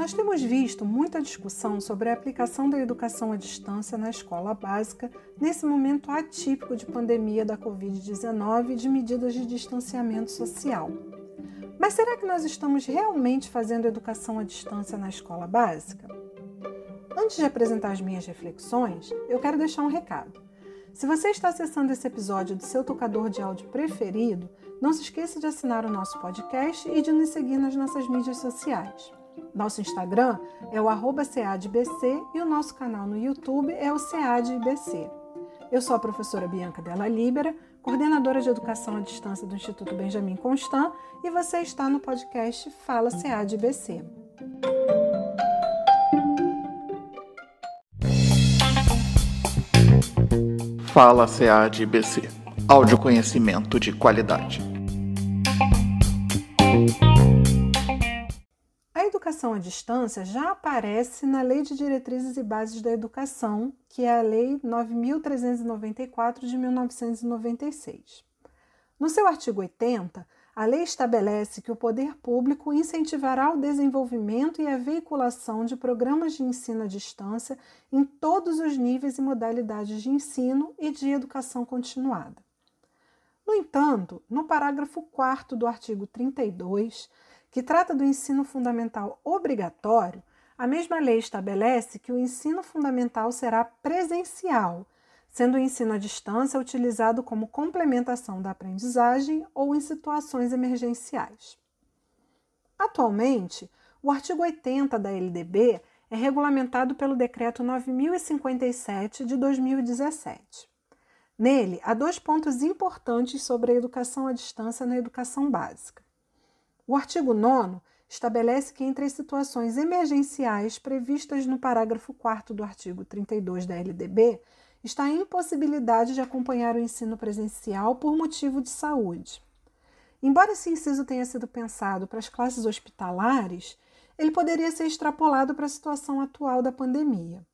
Nós temos visto muita discussão sobre a aplicação da educação à distância na escola básica nesse momento atípico de pandemia da Covid-19 e de medidas de distanciamento social. Mas será que nós estamos realmente fazendo educação à distância na escola básica? Antes de apresentar as minhas reflexões, eu quero deixar um recado. Se você está acessando esse episódio do seu tocador de áudio preferido, não se esqueça de assinar o nosso podcast e de nos seguir nas nossas mídias sociais. Nosso Instagram é o CADBC e o nosso canal no YouTube é o CADBC. Eu sou a professora Bianca Della Libera, coordenadora de Educação à Distância do Instituto Benjamin Constant, e você está no podcast Fala CADBC. Fala CADBC. Áudio conhecimento de qualidade. Educação à distância já aparece na Lei de Diretrizes e Bases da Educação, que é a Lei 9394 de 1996. No seu artigo 80, a lei estabelece que o poder público incentivará o desenvolvimento e a veiculação de programas de ensino à distância em todos os níveis e modalidades de ensino e de educação continuada. No entanto, no parágrafo 4 do artigo 32, que trata do ensino fundamental obrigatório, a mesma lei estabelece que o ensino fundamental será presencial sendo o ensino à distância utilizado como complementação da aprendizagem ou em situações emergenciais. Atualmente, o artigo 80 da LDB é regulamentado pelo Decreto 9057 de 2017. Nele, há dois pontos importantes sobre a educação à distância na educação básica. O artigo 9 estabelece que, entre as situações emergenciais previstas no parágrafo 4 do artigo 32 da LDB, está a impossibilidade de acompanhar o ensino presencial por motivo de saúde. Embora esse inciso tenha sido pensado para as classes hospitalares, ele poderia ser extrapolado para a situação atual da pandemia.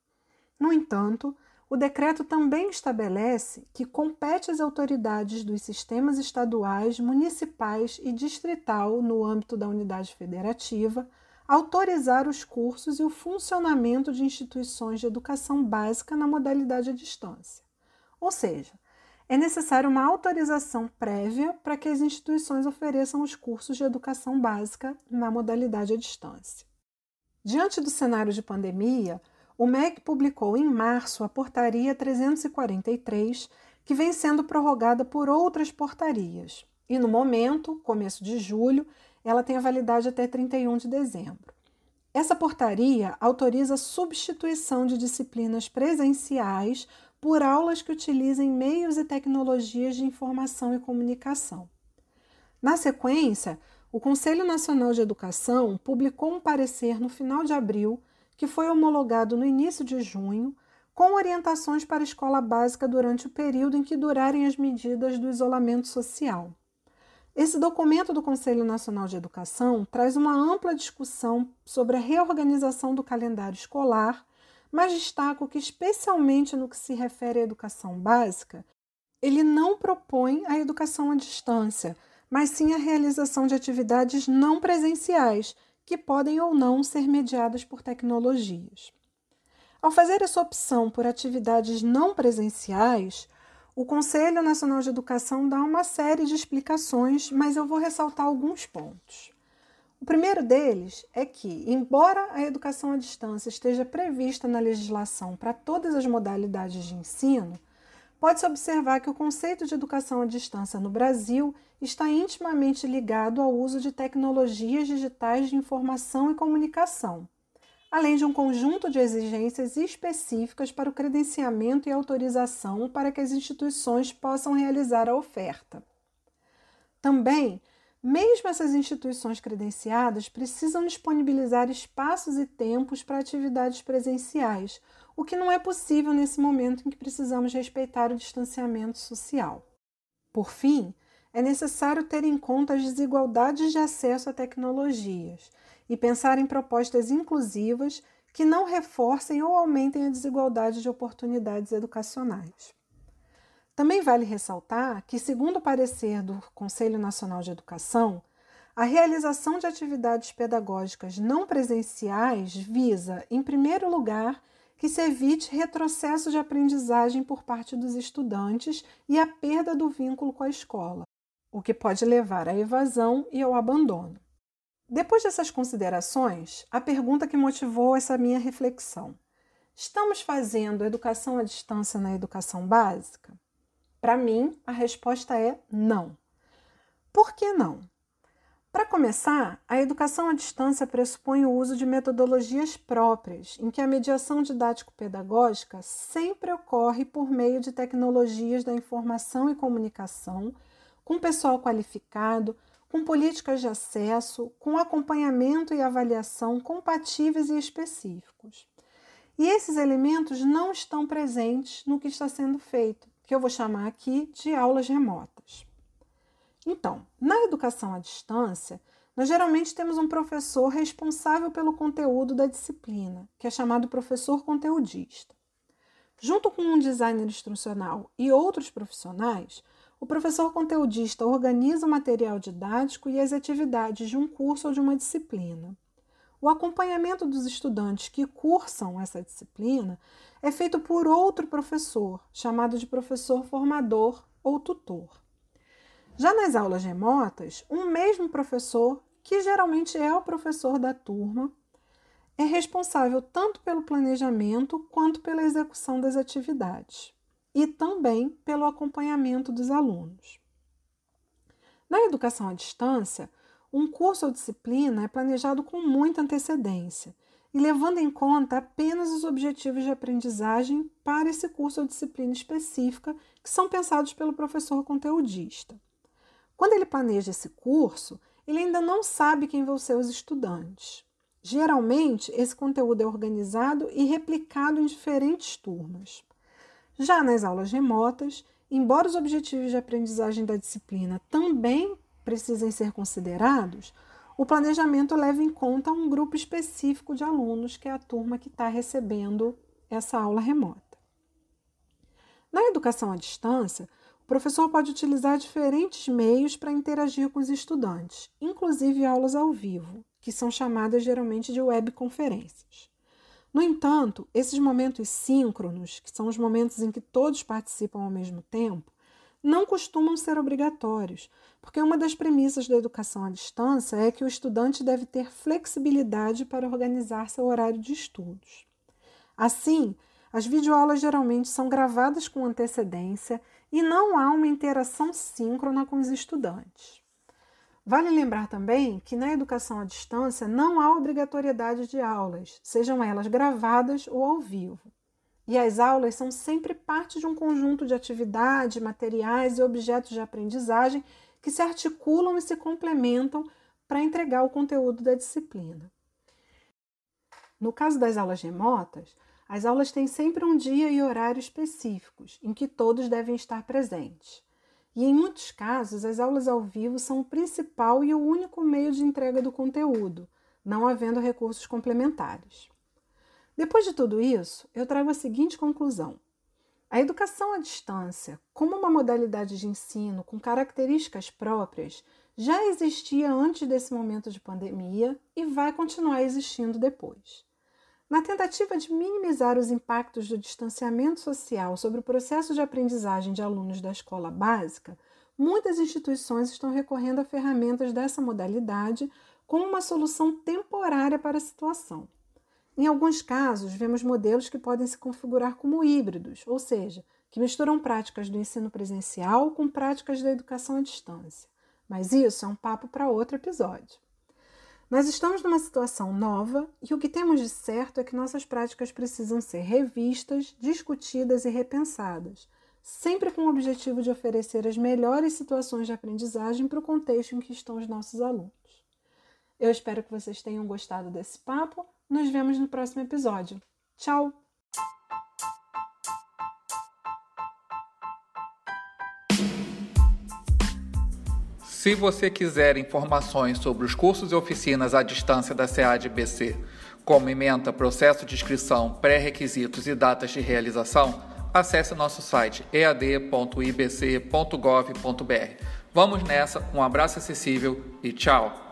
No entanto, o decreto também estabelece que compete às autoridades dos sistemas estaduais, municipais e distrital no âmbito da unidade federativa autorizar os cursos e o funcionamento de instituições de educação básica na modalidade à distância. Ou seja, é necessária uma autorização prévia para que as instituições ofereçam os cursos de educação básica na modalidade à distância. Diante do cenário de pandemia, o MEC publicou em março a Portaria 343, que vem sendo prorrogada por outras portarias. E no momento, começo de julho, ela tem a validade até 31 de dezembro. Essa portaria autoriza a substituição de disciplinas presenciais por aulas que utilizem meios e tecnologias de informação e comunicação. Na sequência, o Conselho Nacional de Educação publicou um parecer no final de abril, que foi homologado no início de junho, com orientações para a escola básica durante o período em que durarem as medidas do isolamento social. Esse documento do Conselho Nacional de Educação traz uma ampla discussão sobre a reorganização do calendário escolar, mas destaco que, especialmente no que se refere à educação básica, ele não propõe a educação à distância, mas sim a realização de atividades não presenciais, que podem ou não ser mediadas por tecnologias. Ao fazer essa opção por atividades não presenciais, o Conselho Nacional de Educação dá uma série de explicações, mas eu vou ressaltar alguns pontos. O primeiro deles é que, embora a educação à distância esteja prevista na legislação para todas as modalidades de ensino, pode-se observar que o conceito de educação à distância no Brasil está intimamente ligado ao uso de tecnologias digitais de informação e comunicação além de um conjunto de exigências específicas para o credenciamento e autorização para que as instituições possam realizar a oferta. Também, mesmo essas instituições credenciadas precisam disponibilizar espaços e tempos para atividades presenciais, o que não é possível nesse momento em que precisamos respeitar o distanciamento social. Por fim, é necessário ter em conta as desigualdades de acesso a tecnologias e pensar em propostas inclusivas que não reforcem ou aumentem a desigualdade de oportunidades educacionais. Também vale ressaltar que, segundo o parecer do Conselho Nacional de Educação, a realização de atividades pedagógicas não presenciais visa, em primeiro lugar, que se evite retrocesso de aprendizagem por parte dos estudantes e a perda do vínculo com a escola, o que pode levar à evasão e ao abandono. Depois dessas considerações, a pergunta que motivou essa minha reflexão: estamos fazendo educação à distância na educação básica? Para mim, a resposta é não. Por que não? Para começar, a educação à distância pressupõe o uso de metodologias próprias, em que a mediação didático-pedagógica sempre ocorre por meio de tecnologias da informação e comunicação, com pessoal qualificado, com políticas de acesso, com acompanhamento e avaliação compatíveis e específicos. E esses elementos não estão presentes no que está sendo feito, que eu vou chamar aqui de aulas remotas. Então, na educação à distância, nós geralmente temos um professor responsável pelo conteúdo da disciplina, que é chamado professor conteudista. Junto com um designer instrucional e outros profissionais, o professor conteudista organiza o material didático e as atividades de um curso ou de uma disciplina. O acompanhamento dos estudantes que cursam essa disciplina é feito por outro professor, chamado de professor formador ou tutor. Já nas aulas remotas, um mesmo professor, que geralmente é o professor da turma, é responsável tanto pelo planejamento quanto pela execução das atividades e também pelo acompanhamento dos alunos. Na educação à distância, um curso ou disciplina é planejado com muita antecedência e levando em conta apenas os objetivos de aprendizagem para esse curso ou disciplina específica que são pensados pelo professor conteudista. Quando ele planeja esse curso, ele ainda não sabe quem vão ser os estudantes. Geralmente, esse conteúdo é organizado e replicado em diferentes turmas. Já nas aulas remotas, embora os objetivos de aprendizagem da disciplina também precisem ser considerados, o planejamento leva em conta um grupo específico de alunos, que é a turma que está recebendo essa aula remota. Na educação à distância, o professor pode utilizar diferentes meios para interagir com os estudantes, inclusive aulas ao vivo, que são chamadas geralmente de webconferências. No entanto, esses momentos síncronos, que são os momentos em que todos participam ao mesmo tempo, não costumam ser obrigatórios, porque uma das premissas da educação à distância é que o estudante deve ter flexibilidade para organizar seu horário de estudos. Assim, as videoaulas geralmente são gravadas com antecedência e não há uma interação síncrona com os estudantes. Vale lembrar também que na educação à distância não há obrigatoriedade de aulas, sejam elas gravadas ou ao vivo. E as aulas são sempre parte de um conjunto de atividades, materiais e objetos de aprendizagem que se articulam e se complementam para entregar o conteúdo da disciplina. No caso das aulas remotas, as aulas têm sempre um dia e horário específicos em que todos devem estar presentes. E em muitos casos, as aulas ao vivo são o principal e o único meio de entrega do conteúdo, não havendo recursos complementares. Depois de tudo isso, eu trago a seguinte conclusão: a educação à distância, como uma modalidade de ensino com características próprias, já existia antes desse momento de pandemia e vai continuar existindo depois. Na tentativa de minimizar os impactos do distanciamento social sobre o processo de aprendizagem de alunos da escola básica, muitas instituições estão recorrendo a ferramentas dessa modalidade como uma solução temporária para a situação. Em alguns casos, vemos modelos que podem se configurar como híbridos, ou seja, que misturam práticas do ensino presencial com práticas da educação à distância. Mas isso é um papo para outro episódio. Nós estamos numa situação nova e o que temos de certo é que nossas práticas precisam ser revistas, discutidas e repensadas, sempre com o objetivo de oferecer as melhores situações de aprendizagem para o contexto em que estão os nossos alunos. Eu espero que vocês tenham gostado desse papo. Nos vemos no próximo episódio. Tchau! Se você quiser informações sobre os cursos e oficinas à distância da SEAD-BC, como ementa, processo de inscrição, pré-requisitos e datas de realização, acesse nosso site ead.ibc.gov.br. Vamos nessa, um abraço acessível e tchau!